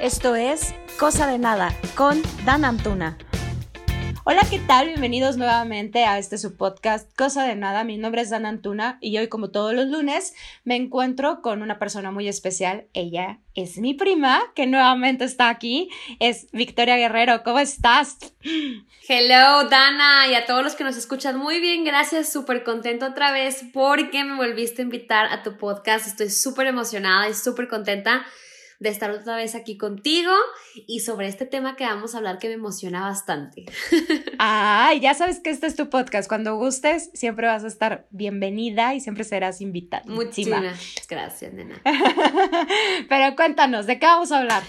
Esto es Cosa de Nada con Dan Antuna. Hola, ¿qué tal? Bienvenidos nuevamente a este su podcast Cosa de Nada. Mi nombre es Dan Antuna y hoy, como todos los lunes, me encuentro con una persona muy especial. Ella es mi prima, que nuevamente está aquí. Es Victoria Guerrero. ¿Cómo estás? Hello, Dana, y a todos los que nos escuchan. Muy bien, gracias. Súper contento otra vez porque me volviste a invitar a tu podcast. Estoy súper emocionada y súper contenta de estar otra vez aquí contigo y sobre este tema que vamos a hablar que me emociona bastante. Ay, ya sabes que este es tu podcast. Cuando gustes, siempre vas a estar bienvenida y siempre serás invitada. Muchísimas gracias, nena. Pero cuéntanos, ¿de qué vamos a hablar?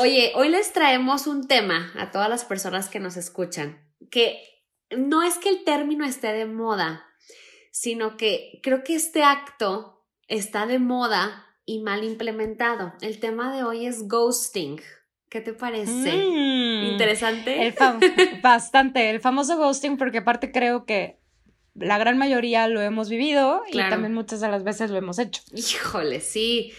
Oye, hoy les traemos un tema a todas las personas que nos escuchan, que no es que el término esté de moda, sino que creo que este acto está de moda y mal implementado. El tema de hoy es ghosting. ¿Qué te parece? Mm. ¿Interesante? El bastante. El famoso ghosting, porque aparte creo que la gran mayoría lo hemos vivido y también muchas de las veces lo hemos hecho. Híjole, sí.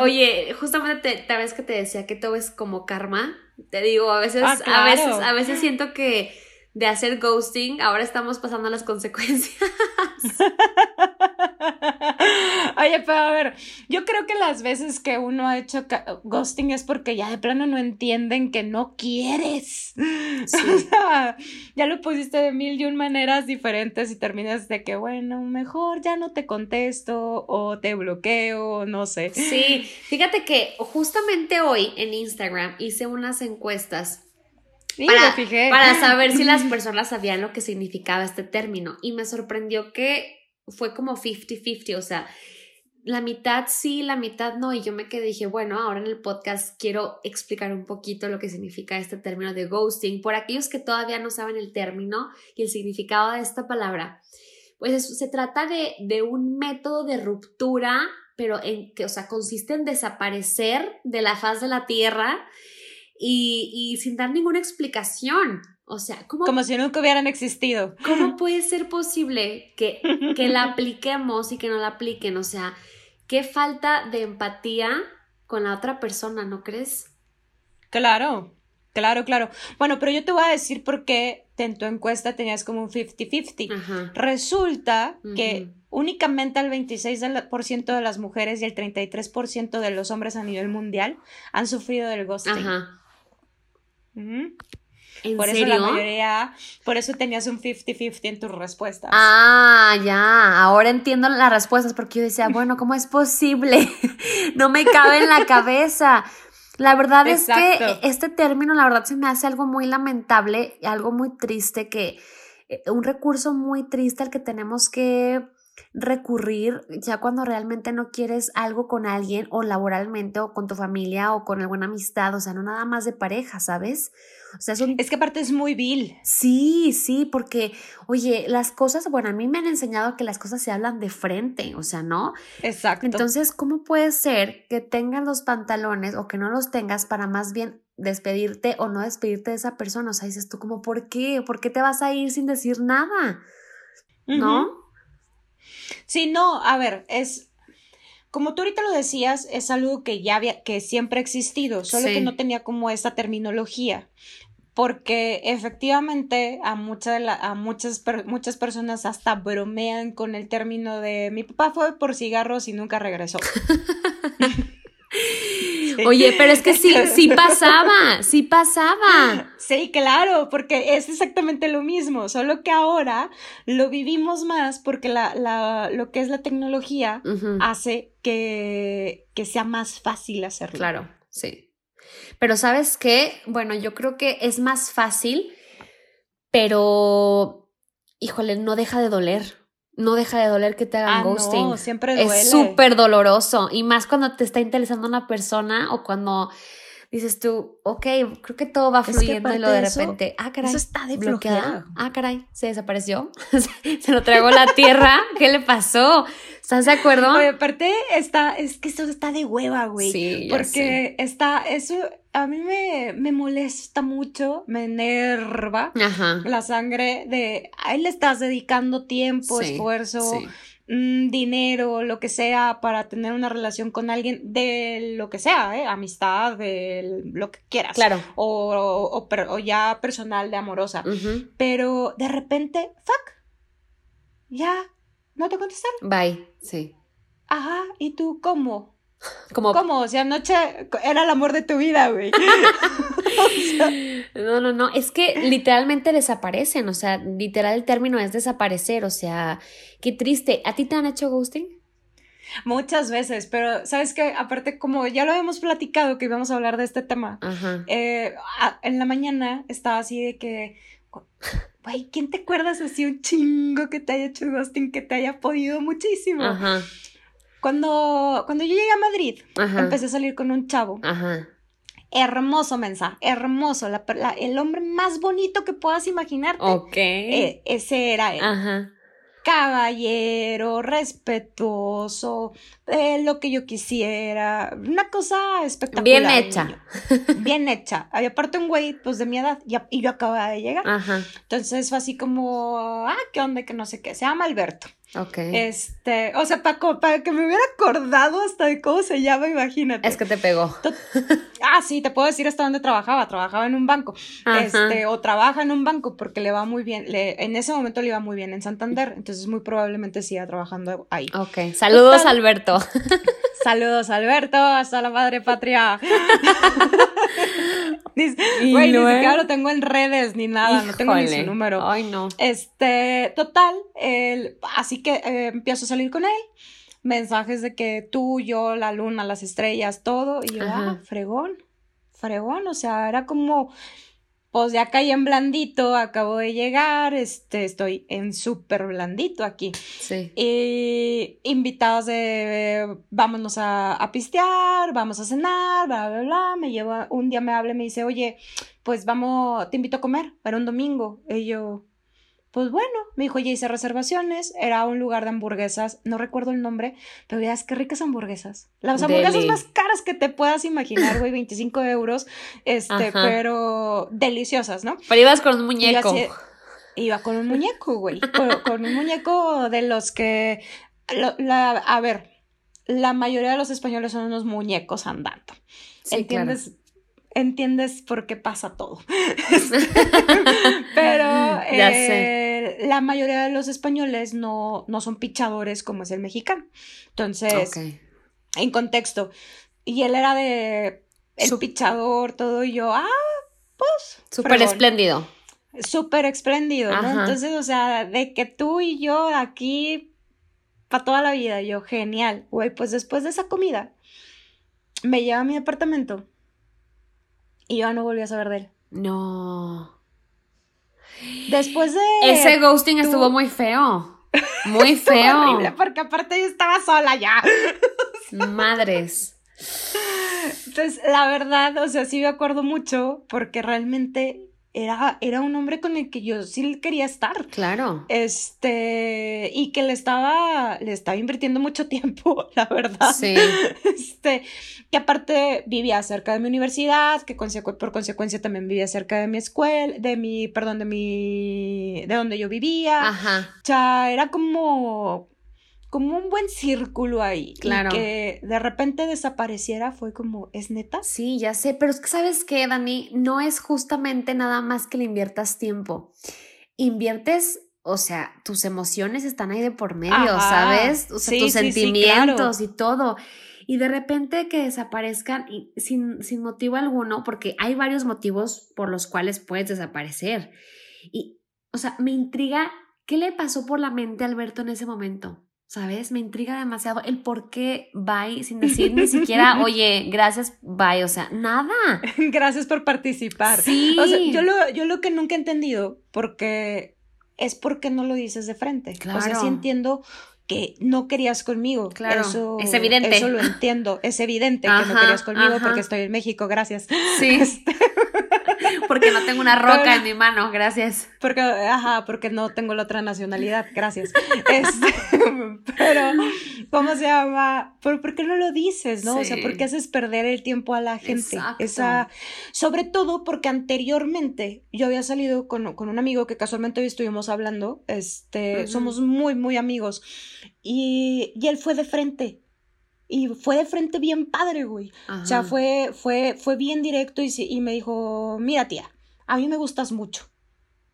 Oye, justamente te, vez que te decía que todo es como karma. Te digo, a veces, ah, a veces, a veces siento que de hacer ghosting, ahora estamos pasando las consecuencias. Oye, pero a ver, yo creo que las veces que uno ha hecho ghosting es porque ya de plano no entienden que no quieres. ya lo pusiste de mil y un maneras diferentes y terminas de que, bueno, mejor ya no te contesto o te bloqueo, no sé. Sí, fíjate que justamente hoy en Instagram hice unas encuestas para, para saber si las personas sabían lo que significaba este término. Y me sorprendió que fue como 50-50, o sea, la mitad sí, la mitad no. Y yo me quedé, dije, bueno, ahora en el podcast quiero explicar un poquito lo que significa este término de ghosting. Por aquellos que todavía no saben el término y el significado de esta palabra, pues se trata de, de un método de ruptura, pero en que, o sea, consiste en desaparecer de la faz de la tierra y, sin dar ninguna explicación. O sea, ¿cómo, como si nunca hubieran existido. ¿Cómo puede ser posible que, que la apliquemos y que no la apliquen? O sea, qué falta de empatía con la otra persona, ¿no crees? Claro, claro, claro. Bueno, pero yo te voy a decir por qué en tu encuesta tenías como un 50-50. Resulta que únicamente el 26% de las mujeres y el 33% de los hombres a nivel mundial han sufrido del ghosting. Ajá por eso la mayoría, por eso tenías un 50-50 en tus respuestas. Ah, ya, ahora entiendo las respuestas porque yo decía, bueno, ¿cómo es posible? no me cabe en la cabeza. La verdad es que este término, la verdad, se me hace algo muy lamentable, algo muy triste, que eh, un recurso muy triste al que tenemos que recurrir ya cuando realmente no quieres algo con alguien o laboralmente o con tu familia o con alguna amistad, o sea, no nada más de pareja, ¿sabes? O sea, es que aparte es muy vil. Sí, sí, porque, oye, las cosas, bueno, a mí me han enseñado que las cosas se hablan de frente, o sea, ¿no? Exacto. Entonces, ¿cómo puede ser que tengas los pantalones o que no los tengas para más bien despedirte o no despedirte de esa persona? O sea, dices tú como, ¿por qué? ¿Por qué te vas a ir sin decir nada? ¿No? Sí, no, a ver, es como tú ahorita lo decías, es algo que ya había, que siempre ha existido, solo que no tenía como esta terminología. Porque efectivamente a, mucha a muchas, muchas personas hasta bromean con el término de mi papá fue por cigarros y nunca regresó. Oye, pero es que sí, sí pasaba, sí pasaba. Sí, claro, porque es exactamente lo mismo, solo que ahora lo vivimos más porque la, la, lo que es la tecnología hace que, que sea más fácil hacerlo. Claro, sí. Pero sabes qué, bueno, yo creo que es más fácil, pero, híjole, no deja de doler no deja de doler que te hagan ah, ghosting. No, siempre duele. Es súper doloroso. Y más cuando te está interesando una persona o cuando dices tú, ok, creo que todo va fluyendo y lo de repente, ah, caray, eso está. Ah, caray, se desapareció. se lo tragó la tierra. ¿Qué le pasó? ¿Estás de acuerdo? Oye, aparte está, es que esto está de hueva, güey. Sí, porque está, eso a mí me, me molesta mucho, me enerva la sangre de, ahí le estás dedicando tiempo, esfuerzo. Mm, dinero, lo que sea, para tener una relación con alguien de lo que sea, ¿eh? amistad, de lo que quieras. Claro. O, o, ya personal, de amorosa. Pero de repente, fuck, ya no te contestaron. Bye, sí. Ajá, ¿y tú cómo? Como... ¿Cómo? O sea, anoche era el amor de tu vida, güey. No, no, no. Es que literalmente desaparecen. O sea, literal el término es desaparecer. O sea, qué triste. ¿A ti te han hecho ghosting? Muchas veces, pero sabes que aparte como ya lo habíamos platicado que íbamos a hablar de este tema, eh, en la mañana estaba así de que, güey, ¿quién te acuerdas así un chingo que te haya hecho ghosting, que te haya podido muchísimo? Ajá. Cuando, cuando yo llegué a Madrid, empecé a salir con un chavo. Ajá. Hermoso, mensa, hermoso, el hombre más bonito que puedas imaginarte. Ok. E, ese era él. Ajá caballero, respetuoso, eh, lo que yo quisiera, una cosa espectacular. Bien hecha. Bien hecha. Había aparte un güey, pues de mi edad, y, yo acababa de llegar. Ajá. Entonces fue así como, ah, qué onda, que no sé qué, se llama Alberto. Ok. Este, o sea, para, para que me hubiera acordado hasta de cómo se llama, imagínate. Es que te pegó. Ah, sí, te puedo decir hasta dónde trabajaba. Trabajaba en un banco. Este, o trabaja en un banco porque le va muy bien. Le, en ese momento le iba muy bien en Santander. Entonces, muy probablemente siga trabajando ahí. Ok. Saludos, Alberto. Saludos, Alberto. Hasta la madre patria. Güey, ni siquiera lo tengo en redes ni nada, no tengo ni su número. Ay, no. Este, total, el, así que eh, empiezo a salir con él. Mensajes de que tú, yo, la luna, las estrellas, todo. Y yo, ah, fregón, fregón. O sea, era como pues ya caí en blandito, acabo de llegar, este, estoy en súper blandito aquí. Sí. Y invitados de, vámonos a, a, pistear, vamos a cenar, bla, bla, bla. Me lleva, un día me habla y me dice, oye, pues vamos, te invito a comer, para un domingo. Y yo, pues bueno, me dijo, ya hice reservaciones, era un lugar de hamburguesas, no recuerdo el nombre, pero veas qué ricas hamburguesas. Las hamburguesas más caras que te puedas imaginar, güey, 25 euros, este, pero deliciosas, ¿no? Pero ibas con un muñeco. Iba, con un muñeco, güey, con, un muñeco de los que, la, a ver, la mayoría de los españoles son unos muñecos andando. ¿Entiendes? Entiendes por qué pasa todo. Pero eh, la mayoría de los españoles no, no, son pichadores como es el mexicano. Entonces, en contexto. Y él era de el pichador, todo, y yo, ah, pues. Súper espléndido. Súper espléndido, ¿no? Entonces, o sea, de que tú y yo aquí para toda la vida, yo, genial. Güey, pues después de esa comida, me lleva a mi departamento y yo no volví a saber de él. No. Después de. Ese ghosting estuvo muy feo. Muy feo. horrible porque aparte yo estaba sola ya. Madres. Entonces, la verdad, o sea, sí me acuerdo mucho porque realmente era, era un hombre con el que yo sí quería estar. Claro. Este, y que le estaba, le estaba invirtiendo mucho tiempo, la verdad. Sí. Este, que aparte vivía cerca de mi universidad, que por consecuencia también vivía cerca de mi escuela, de mi, perdón, de mi, de donde yo vivía. Ajá. O sea, era como, como un buen círculo ahí. Claro. Y que de repente desapareciera fue como, ¿es neta? Sí, ya sé, pero es que sabes qué, Dani, no es justamente nada más que le inviertas tiempo. Inviertes o sea, tus emociones están ahí de por medio, ¿sabes? O sea, tus sentimientos y todo. Y de repente que desaparezcan sin, sin motivo alguno, porque hay varios motivos por los cuales puedes desaparecer. Y, o sea, me intriga qué le pasó por la mente a Alberto en ese momento. ¿Sabes? Me intriga demasiado el por qué bye sin decir ni siquiera, oye, gracias, bye, o sea, nada. Gracias por participar. Sí. O sea, yo lo, yo lo que nunca he entendido, porque es porque no lo dices de frente. Claro. O sea, sí entiendo que no querías conmigo. Claro. Eso, es evidente. Eso lo entiendo. Es evidente que no querías conmigo porque estoy en México, gracias. Sí. Este, porque no tengo una roca en mi mano, gracias. Porque, ajá, porque no tengo la otra nacionalidad, gracias. Este, pero, ¿cómo se llama? ¿Por, ¿Por, qué no lo dices, no? O sea, ¿por qué haces perder el tiempo a la gente? Exacto. Esa, sobre todo porque anteriormente yo había salido con, con un amigo que casualmente hoy estuvimos hablando, este, somos muy, muy amigos, y, y él fue de frente y fue de frente bien padre, güey. O sea, fue, fue, fue bien directo y, y me dijo, mira tía, a mí me gustas mucho.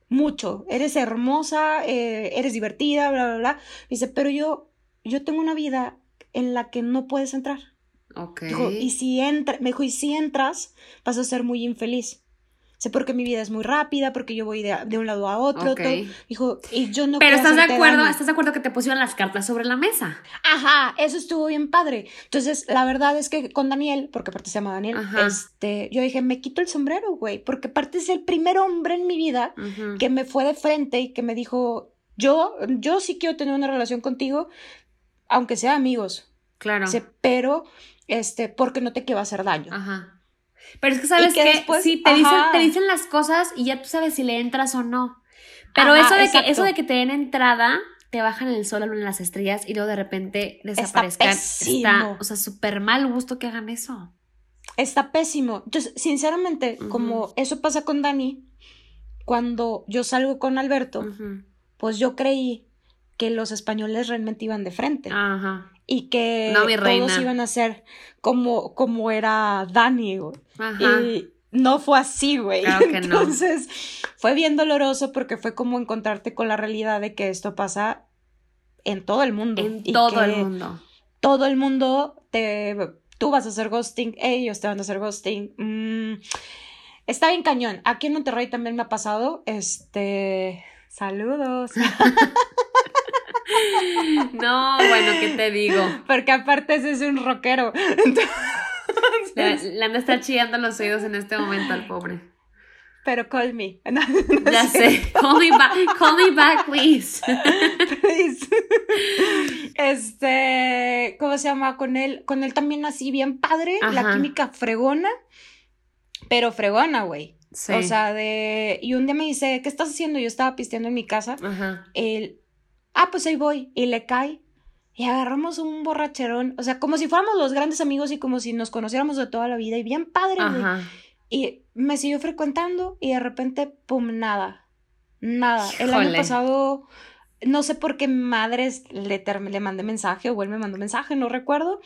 Mucho. Eres hermosa, eh, eres divertida, bla, bla, bla. Dice, pero yo, yo tengo una vida en la que no puedes entrar. Ok. y si entra, me dijo, y si entras, vas a ser muy infeliz sé porque mi vida es muy rápida, porque yo voy de, un lado a otro. dijo, y yo no Pero estás de acuerdo, estás de acuerdo que te pusieron las cartas sobre la mesa. Ajá, eso estuvo bien padre. Entonces, la verdad es que con Daniel, porque aparte se llama Daniel, este, yo dije, me quito el sombrero, güey, porque aparte es el primer hombre en mi vida que me fue de frente y que me dijo, yo, yo sí quiero tener una relación contigo, aunque sea amigos. Claro. pero, este, porque no te quiero hacer daño. Ajá. Pero es que sabes que, después, sí, te dicen, te dicen las cosas y ya tú sabes si le entras o no. Pero eso, de que, eso de que te den entrada, te bajan el sol, en las estrellas y luego de repente desaparezcan. Está, o sea, súper mal gusto que hagan eso. Está pésimo. Entonces, sinceramente, como eso pasa con Dani, cuando yo salgo con Alberto, pues yo creí que los españoles realmente iban de frente. Ajá y que todos iban a ser como, como era Dani, Y no fue así, güey. Entonces, fue bien doloroso porque fue como encontrarte con la realidad de que esto pasa en todo el mundo. En todo el mundo. Todo el mundo te. Tú vas a hacer ghosting, ellos te van a hacer ghosting. Mm, está bien cañón. Aquí en Monterrey también me ha pasado. Este. Saludos. No, bueno, ¿qué te digo? Porque aparte ese es un rockero. Le, han estar chillando los oídos en este momento al pobre. Pero call me. ya sé. Call me back, call me back, please. please. Este, ¿cómo se llama? Con él, con él también así bien padre, la química fregona, pero fregona, güey. O sea, de. Y un día me dice, ¿qué estás haciendo? Yo estaba pisteando en mi casa. Ajá. Él, ah, pues ahí voy, y le cae. Y agarramos un borracherón, o sea, como si fuéramos los grandes amigos y como si nos conociéramos de toda la vida y bien padre, Y me siguió frecuentando y de repente, pum, nada, nada. El año pasado, no sé por qué madres le, le mandé mensaje o él me mandó mensaje, no recuerdo.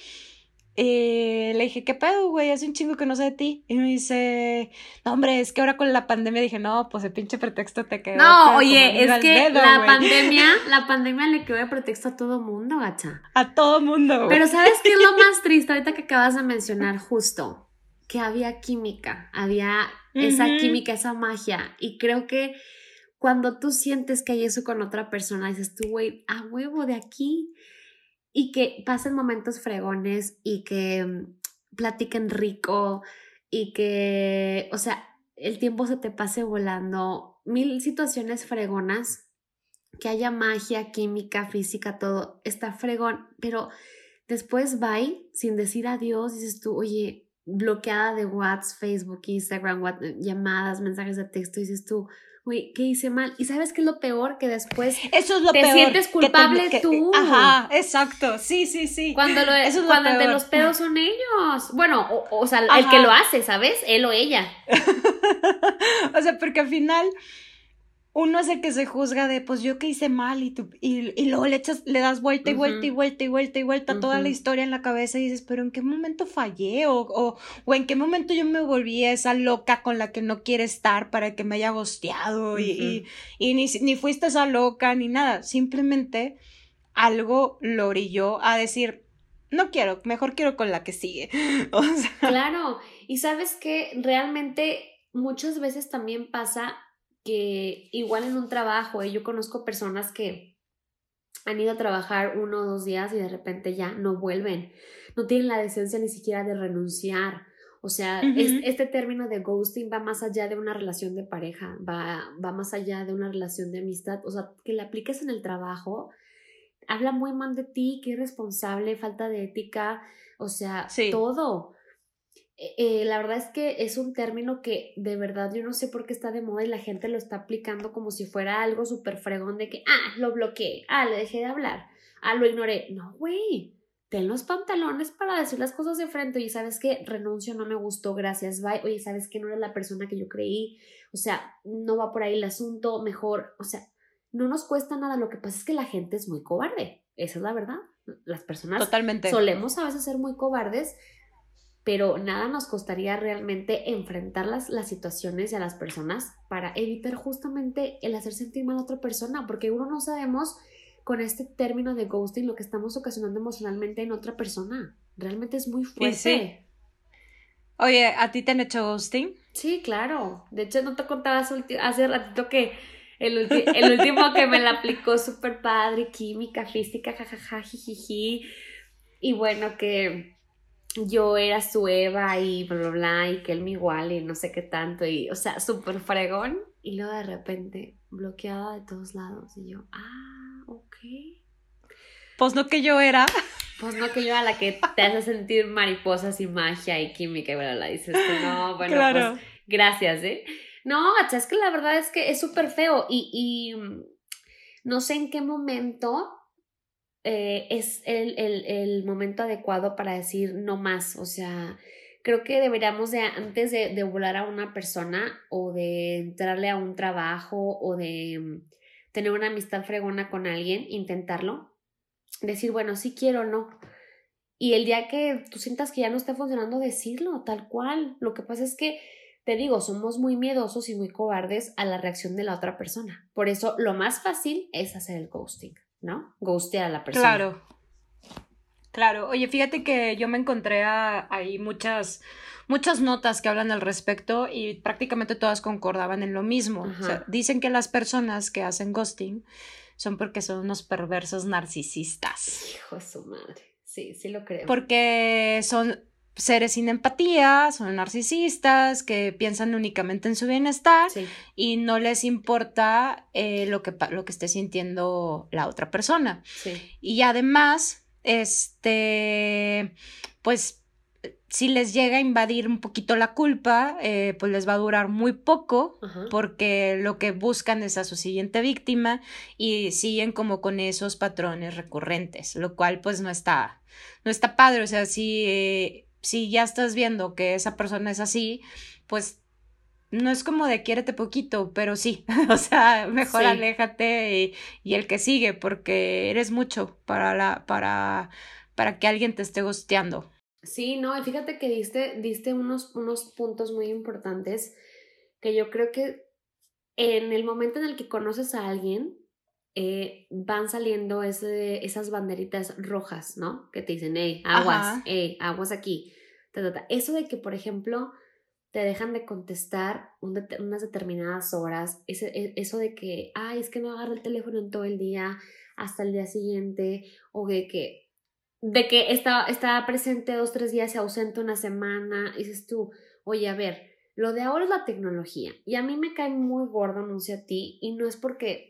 Eh, le dije, ¿qué pedo, güey? Hace un chingo que no sé de ti. Y me dice, no, hombre, es que ahora con la pandemia dije, no, pues el pinche pretexto te quedó. No, oye, es que la pandemia, la pandemia le quedó de pretexto a todo mundo, gacha. A todo mundo, güey. Pero ¿sabes qué es lo más triste ahorita que acabas de mencionar justo? Que había química, había esa química, esa magia. Y creo que cuando tú sientes que hay eso con otra persona, dices tú, güey, a huevo de aquí y que pasen momentos fregones y que mm, platiquen rico y que, o sea, el tiempo se te pase volando, mil situaciones fregonas, que haya magia, química, física, todo, está fregón, pero después bye, sin decir adiós, dices tú, oye, bloqueada de WhatsApp, Facebook, Instagram, llamadas, mensajes de texto, dices tú, güey, ¿qué hice mal? Y sabes qué es lo peor que después Eso es lo te sientes culpable tú. Ajá, exacto. Sí, sí, sí. Cuando lo Eso es cuando de los pedos son ellos. Bueno, o, sea, el que lo hace, ¿sabes? Él o ella. o sea, porque al final uno es el que se juzga de, pues yo que hice mal y, tú, y, luego le echas, le das vuelta y vuelta y vuelta y vuelta y vuelta toda la historia en la cabeza y dices, pero ¿en qué momento fallé? O, o, o, en qué momento yo me volví esa loca con la que no quiere estar para que me haya gosteado y, y, ni, ni fuiste esa loca ni nada, simplemente algo lo orilló a decir, no quiero, mejor quiero con la que sigue. Claro, y sabes que realmente muchas veces también pasa que igual en un trabajo, ¿eh? yo conozco personas que han ido a trabajar uno o dos días y de repente ya no vuelven, no tienen la decencia ni siquiera de renunciar. O sea, este término de ghosting va más allá de una relación de pareja, va, va más allá de una relación de amistad. O sea, que la apliques en el trabajo, habla muy mal de ti, que irresponsable, falta de ética, o sea, todo. Eh, eh, la verdad es que es un término que de verdad yo no sé por qué está de moda y la gente lo está aplicando como si fuera algo súper fregón de que, ah, lo bloqueé, ah, le dejé de hablar, ah, lo ignoré. No, güey, ten los pantalones para decir las cosas de frente. y ¿sabes qué? Renuncio, no me gustó, gracias, bye. Oye, ¿sabes qué? No eres la persona que yo creí. O sea, no va por ahí el asunto, mejor, o sea, no nos cuesta nada. Lo que pasa es que la gente es muy cobarde. Esa es la verdad. Las personas Totalmente. solemos a veces ser muy cobardes pero nada nos costaría realmente enfrentar las, las situaciones y a las personas para evitar justamente el hacer sentir mal a otra persona, porque uno no sabemos con este término de ghosting lo que estamos ocasionando emocionalmente en otra persona. Realmente es muy fuerte. Oye, ¿a ti te han hecho ghosting? Sí, claro. De hecho, no te contaba hace ratito que el, el último que me la aplicó súper padre, química, física, jajaja, jijiji. Y bueno, que yo era su Eva y bla, bla, bla, y que él me igual y no sé qué tanto, y, o sea, súper fregón, y luego de repente bloqueada de todos lados, y yo, ah, ok. Pues no que yo era. Pues no que yo era la que te hace sentir mariposas y magia y química y bla, bla, dices que no, bueno, pues gracias, ¿eh? No, es que la verdad es que es súper feo y, y no sé en qué momento eh, es el, el, el, momento adecuado para decir no más. O sea, creo que deberíamos de, antes de, de, volar a una persona o de entrarle a un trabajo o de mm, tener una amistad fregona con alguien, intentarlo. Decir, bueno, sí quiero o no. Y el día que tú sientas que ya no está funcionando, decirlo tal cual. Lo que pasa es que, te digo, somos muy miedosos y muy cobardes a la reacción de la otra persona. Por eso, lo más fácil es hacer el ghosting. ¿No? Ghostear a la persona. Claro. Claro. Oye, fíjate que yo me encontré ahí muchas, muchas notas que hablan al respecto y prácticamente todas concordaban en lo mismo. O sea, dicen que las personas que hacen ghosting son porque son unos perversos narcisistas. Hijo de su madre. Sí, sí lo creo. Porque son seres sin empatía, son narcisistas, que piensan únicamente en su bienestar y no les importa eh, lo, que, lo que esté sintiendo la otra persona. Y además, este, pues si les llega a invadir un poquito la culpa, eh, pues les va a durar muy poco porque lo que buscan es a su siguiente víctima y siguen como con esos patrones recurrentes, lo cual pues no está, no está padre, o sea, si eh, si ya estás viendo que esa persona es así, pues no es como de quiérete poquito, pero sí, o sea, mejor aléjate y, el que sigue, porque eres mucho para la, para, para que alguien te esté gosteando. Sí, no, y fíjate que diste, diste unos, unos puntos muy importantes que yo creo que en el momento en el que conoces a alguien, eh, van saliendo ese, esas banderitas rojas, ¿no? Que te dicen, hey, aguas, hey, aguas aquí. Eso de que, por ejemplo, te dejan de contestar unas determinadas horas, ese, e, eso de que, ay, es que no agarra el teléfono en todo el día hasta el día siguiente, o de que, de que está, está presente dos, tres días, se ausenta una semana, dices tú, oye, a ver, lo de ahora es la tecnología, y a mí me cae muy gordo, sé a ti, y no es porque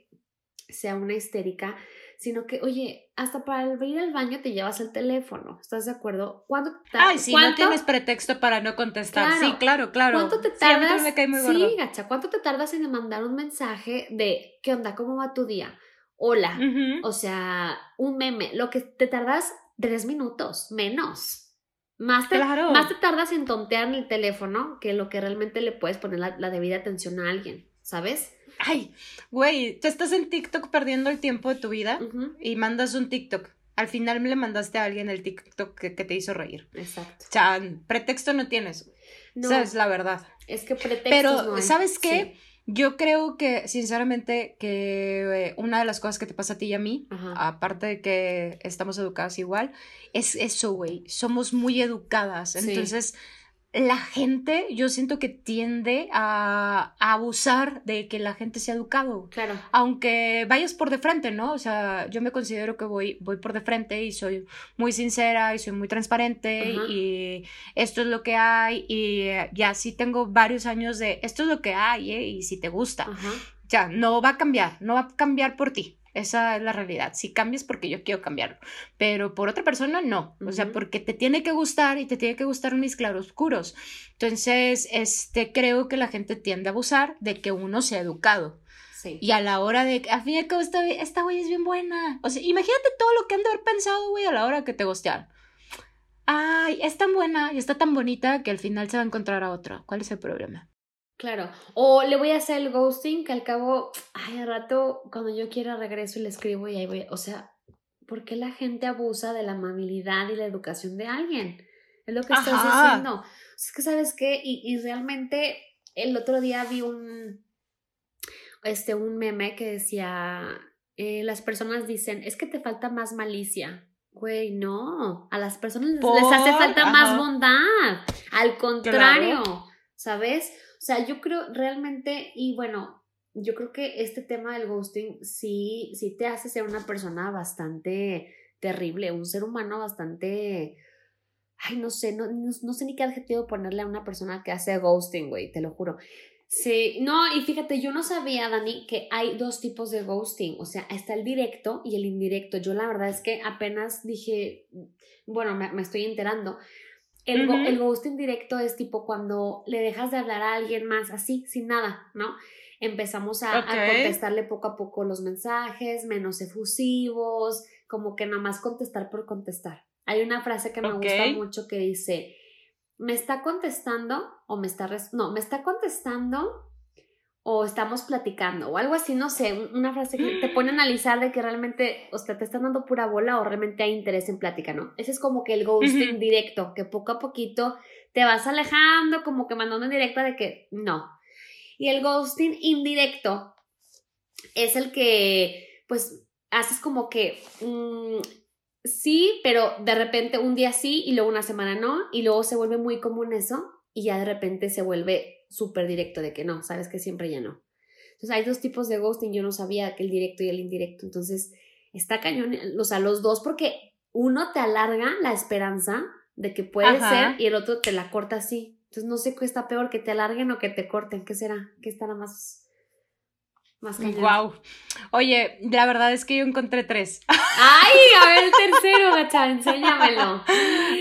sea una histérica, sino que, oye, hasta para ir al baño te llevas el teléfono, ¿estás de acuerdo? ¿Cuánto Ay, sí, no tienes pretexto para no contestar. sí, claro, claro. ¿Cuánto te tardas? Sí, gacha, ¿cuánto te tardas en mandar un mensaje de ¿qué onda? ¿Cómo va tu día? Hola. O sea, un meme, lo que te tardas tres minutos, menos. Más te, más te tardas en tontear en el teléfono que lo que realmente le puedes poner la, la debida atención a alguien, ¿sabes? Ay, güey, te estás en TikTok perdiendo el tiempo de tu vida y mandas un TikTok. Al final le mandaste a alguien el TikTok que, te hizo reír. Exacto. O sea, pretexto no tienes. No, Esa es la verdad. Es que pretexto. Pero, ¿sabes qué? Yo creo que, sinceramente, que eh, una de las cosas que te pasa a ti y a mí, aparte de que estamos educadas igual, es eso, güey. Somos muy educadas. Entonces, la gente, yo siento que tiende a, abusar de que la gente sea educado. Claro. Aunque vayas por de frente, ¿no? O sea, yo me considero que voy, voy por de frente y soy muy sincera y soy muy transparente y esto es lo que hay y ya sí tengo varios años de esto es lo que hay ¿eh? y si te gusta. Ya, no va a cambiar, no va a cambiar por ti. Esa es la realidad. Si cambias porque yo quiero cambiarlo, pero por otra persona no. O sea, porque te tiene que gustar y te tiene que gustar mis claroscuros. Entonces, este, creo que la gente tiende a abusar de que uno sea educado. Sí. Y a la hora de, a fin de cabo, esta, esta güey es bien buena. O sea, imagínate todo lo que han de haber pensado, güey, a la hora que te gustearon. Ay, es tan buena y está tan bonita que al final se va a encontrar a otra. ¿Cuál es el problema? Claro. O le voy a hacer el ghosting que al cabo, ay, al rato, cuando yo quiera regreso y le escribo y ahí voy. O sea, ¿por qué la gente abusa de la amabilidad y la educación de alguien? Es lo que estás diciendo. Es que, ¿sabes qué? Y, y realmente el otro día vi un, este, un meme que decía, eh, las personas dicen, es que te falta más malicia. Güey, no, a las personas les hace falta más bondad. Al contrario, ¿sabes? O sea, yo creo realmente, y bueno, yo creo que este tema del ghosting sí, sí te hace ser una persona bastante terrible, un ser humano bastante... Ay, no sé, no, no, sé ni qué adjetivo ponerle a una persona que hace ghosting, güey, te lo juro. Sí, no, y fíjate, yo no sabía, Dani, que hay dos tipos de ghosting, o sea, está el directo y el indirecto. Yo la verdad es que apenas dije, bueno, me, me estoy enterando, el, el ghosting directo es tipo cuando le dejas de hablar a alguien más así, sin nada, ¿no? Empezamos a, contestarle poco a poco los mensajes, menos efusivos, como que nada más contestar por contestar. Hay una frase que me gusta mucho que dice, me está contestando o me está... No, me está contestando o estamos platicando o algo así, no sé, una frase que te pone a analizar de que realmente, o sea, te están dando pura bola o realmente hay interés en plática, ¿no? Ese es como que el ghosting directo, que poco a poquito te vas alejando, como que mandando en directa de que no. Y el ghosting indirecto es el que, pues, haces como que mm, sí, pero de repente un día sí y luego una semana no, y luego se vuelve muy común eso y ya de repente se vuelve súper directo de que no, sabes que siempre ya no. Entonces hay dos tipos de ghosting, yo no sabía que el directo y el indirecto, entonces está cañón, o sea, los dos porque uno te alarga la esperanza de que puede ser y el otro te la corta así. Entonces no sé qué está peor, que te alarguen o que te corten, ¿qué será? ¿Qué estará más más Wow. Oye, la verdad es que yo encontré tres. Ay, a ver el tercero, gacha, enséñamelo.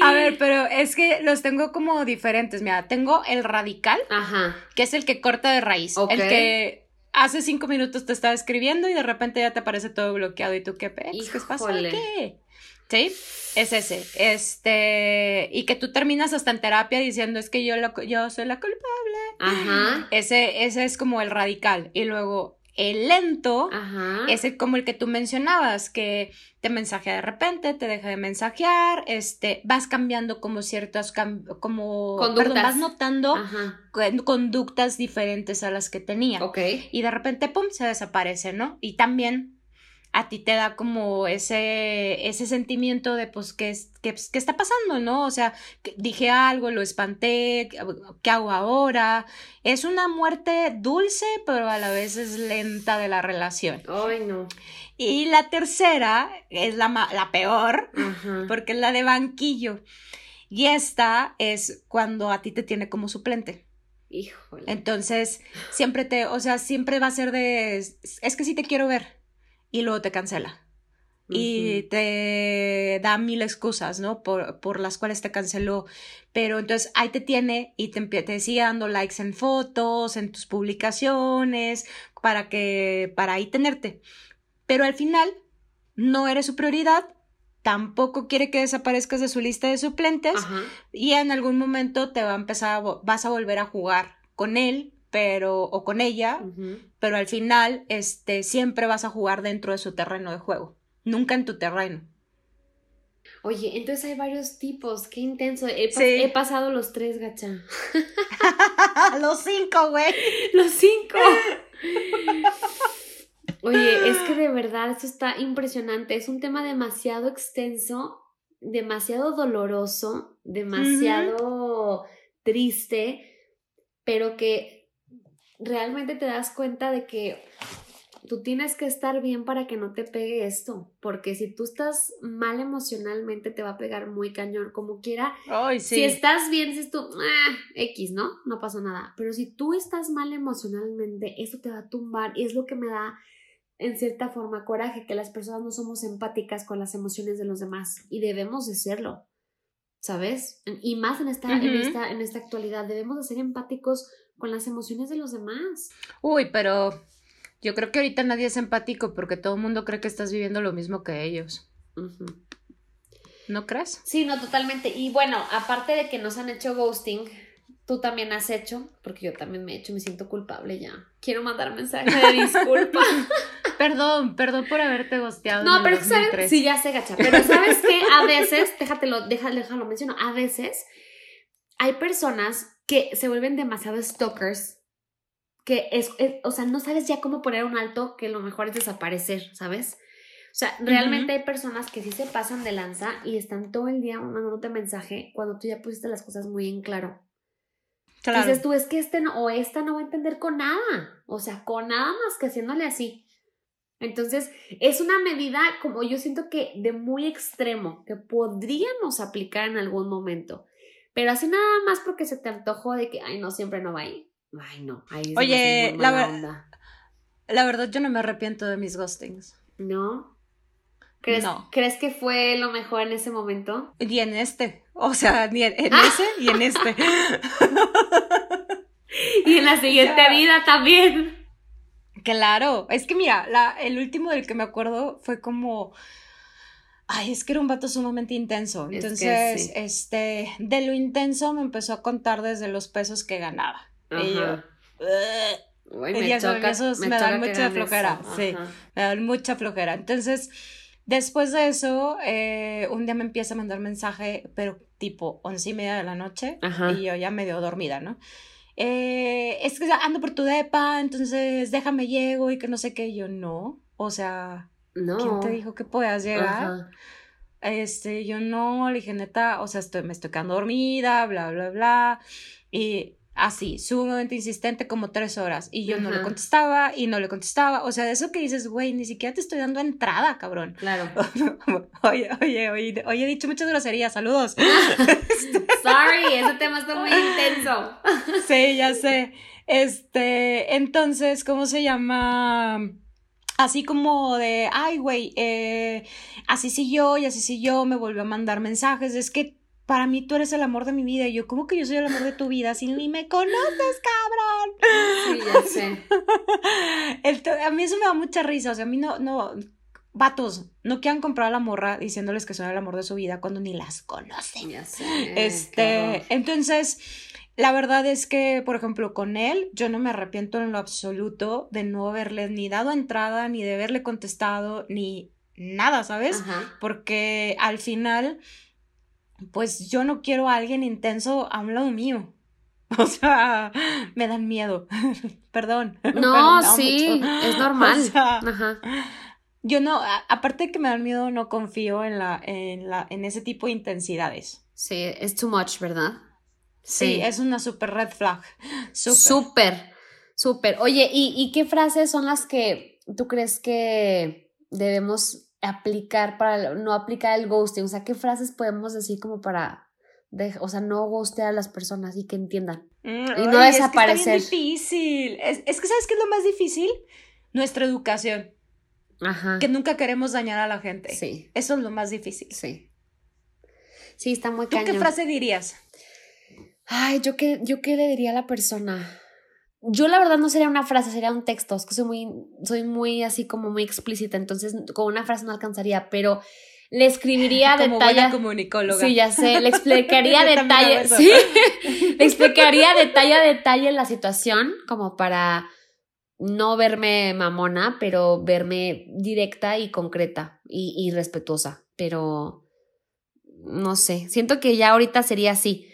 A ver, pero es que los tengo como diferentes. Mira, tengo el radical, Ajá. que es el que corta de raíz. El que hace cinco minutos te estaba escribiendo y de repente ya te aparece todo bloqueado y tú qué pex, ¿qué pasa? ¿Qué? ¿Sí? Es ese. Este. Y que tú terminas hasta en terapia diciendo es que yo, lo, yo soy la culpable. Ajá. Ese, ese es como el radical. Y luego el lento es el, como el que tú mencionabas, que te mensajea de repente, te deja de mensajear, este, vas cambiando como ciertas, como, conductas. vas notando conductas diferentes a las que tenía. Ok. Y de repente, pum, se desaparece, ¿no? Y también a ti te da como ese, ese sentimiento de, pues, ¿qué, qué, qué está pasando, no? O sea, dije algo, lo espanté, ¿qué hago ahora? Es una muerte dulce, pero a la vez es lenta de la relación. Ay, no. Y la tercera es la, la peor, porque es la de banquillo. Y esta es cuando a ti te tiene como suplente. Híjole. Entonces, siempre te, o sea, siempre va a ser de, es que sí te quiero ver y luego te cancela. Y te da mil excusas, ¿no? Por, por, las cuales te canceló. Pero entonces ahí te tiene y te, te sigue dando likes en fotos, en tus publicaciones, para que, para ahí tenerte. Pero al final no eres su prioridad, tampoco quiere que desaparezcas de su lista de suplentes y en algún momento te va a empezar, vas a volver a jugar con él pero o con ella, pero al final este siempre vas a jugar dentro de su terreno de juego, nunca en tu terreno. Oye, entonces hay varios tipos, qué intenso. He, pasado los tres, gacha. los cinco, güey. Los cinco. Oye, es que de verdad esto está impresionante. Es un tema demasiado extenso, demasiado doloroso, demasiado triste, pero que realmente te das cuenta de que tú tienes que estar bien para que no te pegue esto, porque si tú estás mal emocionalmente te va a pegar muy cañón, como quiera. Si estás bien, dices tú, ah, X, ¿no? No pasó nada. Pero si tú estás mal emocionalmente, esto te va a tumbar y es lo que me da en cierta forma coraje que las personas no somos empáticas con las emociones de los demás y debemos de serlo, ¿sabes? Y más en esta, en esta, en esta actualidad, debemos de ser empáticos con las emociones de los demás. Uy, pero yo creo que ahorita nadie es empático porque todo el mundo cree que estás viviendo lo mismo que ellos. ¿No crees? Sí, no, totalmente. Y bueno, aparte de que nos han hecho ghosting, tú también has hecho, porque yo también me he hecho, me siento culpable ya. Quiero mandar mensaje de disculpa. perdón, perdón por haberte ghosteado. No, pero sabes, sí, ya sé, gacha. Pero sabes que a veces, déjatelo, déjalo, déjalo menciono, a veces hay personas que se vuelven demasiado stalkers, que es, o sea, no sabes ya cómo poner un alto, que lo mejor es desaparecer, ¿sabes? O sea, realmente hay personas que sí se pasan de lanza y están todo el día mandándote mensaje cuando tú ya pusiste las cosas muy en claro. Claro. Dices tú, es que este no, o esta no va a entender con nada. O sea, con nada más que haciéndole así. Entonces, es una medida como yo siento que de muy extremo, que podríamos aplicar en algún momento. Pero así nada más porque se te antojó de que, ay, no, siempre no va ahí. Ay, no. Ahí Oye, la, la verdad, yo no me arrepiento de mis ghostings. ¿No? ¿Crees, ¿Crees que fue lo mejor en ese momento? Y en este. O sea, ni en, ese y en este. y en la siguiente vida también. Claro. Es que mira, la, el último del que me acuerdo fue como. Ay, es que era un vato sumamente intenso. Entonces, este, de lo intenso me empezó a contar desde los pesos que ganaba. Y yo, me, esos me, dan mucha flojera. Sí, me dan mucha flojera. Entonces, Después de eso, eh, un día me empieza a mandar mensaje, pero tipo once y media de la noche, y yo ya medio dormida, ¿no? Eh, es que ando por tu depa, entonces déjame llego y que no sé qué. yo, no, o sea, no. ¿quién te dijo que puedas llegar? Este, yo no, le dije, neta, o sea, estoy, me estoy quedando dormida, bla, bla, bla. Y así, sumamente insistente como tres horas y yo no le contestaba y no le contestaba, o sea, de eso que dices, güey, ni siquiera te estoy dando entrada, cabrón. Claro. oye, oye, oye, oye, he dicho muchas groserías, saludos. Sorry, ese tema está muy intenso. sí, ya sé. Este, entonces, ¿cómo se llama? Así como de, ay, güey, eh, así siguió y así siguió, me volvió a mandar mensajes, es que para mí tú eres el amor de mi vida. Y yo, ¿cómo que yo soy el amor de tu vida si ni me conoces, cabrón? Sí, ya sé. a mí eso me da mucha risa. O sea, a mí no, no, vatos, no quieran comprar a la morra diciéndoles que soy el amor de su vida cuando ni las conocen. Ya sé. Este, entonces, la verdad es que, por ejemplo, con él, yo no me arrepiento en lo absoluto de no haberle ni dado entrada, ni de haberle contestado, ni nada, ¿sabes? Porque al final pues yo no quiero a alguien intenso a un lado mío. O sea, me dan miedo. Perdón. No, sí, es normal. Ajá. Yo no, aparte de que me dan miedo, no confío en la, en la, en ese tipo de intensidades. Sí, es too much, ¿verdad? Sí, es una super red flag. Súper, súper. Oye, ¿y, ¿y qué frases son las que tú crees que debemos aplicar para no aplicar el ghosting? O sea, ¿qué frases podemos decir como para, o sea, no ghostear a las personas y que entiendan? Mm, y no desaparecer. Es, difícil. Es, que, ¿sabes qué es lo más difícil? Nuestra educación. Ajá. Que nunca queremos dañar a la gente. Sí. Eso es lo más difícil. Sí. Sí, está muy ¿Tú qué frase dirías? Ay, ¿yo qué, ¿yo qué le diría a la persona? yo la verdad no sería una frase, sería un texto, es que soy muy, soy muy así como muy explícita, entonces con una frase no alcanzaría, pero le escribiría como detalle. comunicóloga. Sí, ya sé, le explicaría detalle, sí, le explicaría detalle a detalle la situación, como para no verme mamona, pero verme directa y concreta y, y respetuosa, pero no sé, siento que ya ahorita sería así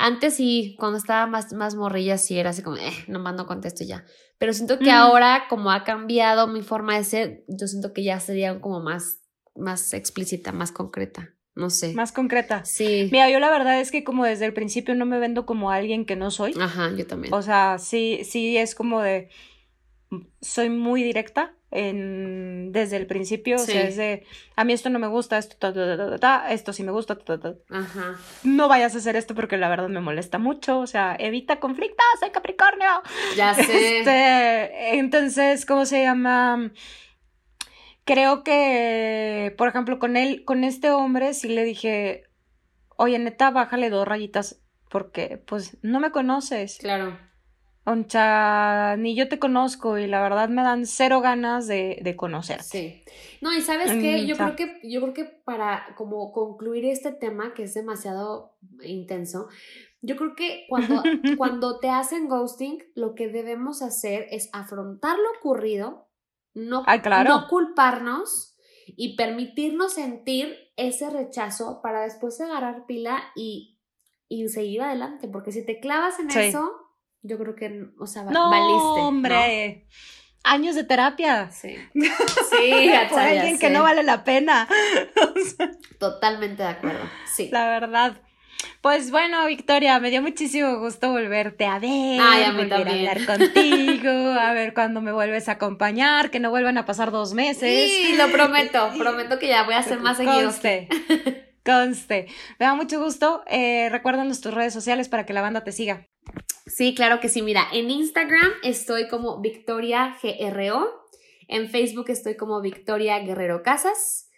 antes sí, cuando estaba más, más morrilla, sí era así como, eh, nomás no contesto ya. Pero siento que ahora, como ha cambiado mi forma de ser, yo siento que ya sería como más, más explícita, más concreta. No sé. Más concreta. Sí. Mira, yo la verdad es que como desde el principio no me vendo como alguien que no soy. Ajá, yo también. O sea, sí, sí es como de, soy muy directa en, desde el principio, o sea, es de, a mí esto no me gusta, esto, esto sí me gusta, Ajá. no vayas a hacer esto porque la verdad me molesta mucho, o sea, evita conflictos, soy Capricornio. Ya sé. Este, entonces, ¿cómo se llama? creo que, por ejemplo, con él, con este hombre, sí le dije, oye, neta, bájale dos rayitas, porque, pues, no me conoces. Claro. Oncha, ni yo te conozco y la verdad me dan cero ganas de, de conocerte. Sí. No, y sabes qué, yo creo que, yo creo que para como concluir este tema, que es demasiado intenso, yo creo que cuando, cuando te hacen ghosting, lo que debemos hacer es afrontar lo ocurrido, no, no culparnos y permitirnos sentir ese rechazo para después agarrar pila y, y seguir adelante, porque si te clavas en eso yo creo que, o sea, no, valiste. Hombre. Años de terapia. Sí. Sí, Por alguien que no vale la pena. Totalmente de acuerdo. Sí. La verdad. Pues bueno, Victoria, me dio muchísimo gusto volverte a ver, Ay, a volver también. a hablar contigo, a ver cuándo me vuelves a acompañar, que no vuelvan a pasar dos meses. Sí, lo prometo, prometo que ya voy a hacer más seguido. Conste, conste. Me da mucho gusto. Eh, recuérdanos tus redes sociales para que la banda te siga. Sí, claro que sí. Mira, en Instagram estoy como Victoria GRO. En Facebook estoy como Victoria Guerrero Casas.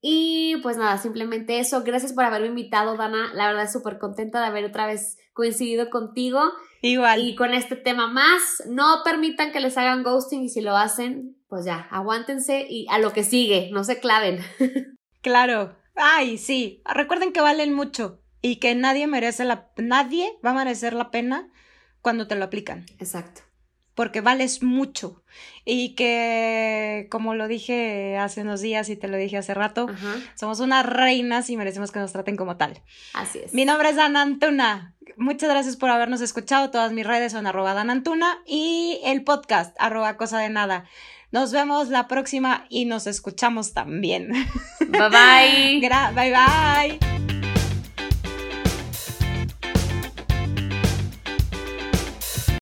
Y pues nada, simplemente eso. Gracias por haberme invitado, Dana. La verdad, súper contenta de haber otra vez coincidido contigo. Igual. Y con este tema más. No permitan que les hagan ghosting y si lo hacen, pues ya, aguántense y a lo que sigue, no se claven. Claro. Ay, sí. Recuerden que valen mucho y que nadie merece la nadie va a merecer la pena cuando te lo aplican. Exacto. Porque vales mucho. Y que, como lo dije hace unos días y te lo dije hace rato, Ajá. somos unas reinas y merecemos que nos traten como tal. Así es. Mi nombre es Ana Antuna. Muchas gracias por habernos escuchado. Todas mis redes son arroba Dan Antuna y el podcast arroba cosa de nada. Nos vemos la próxima y nos escuchamos también. Bye bye. Gra- bye bye.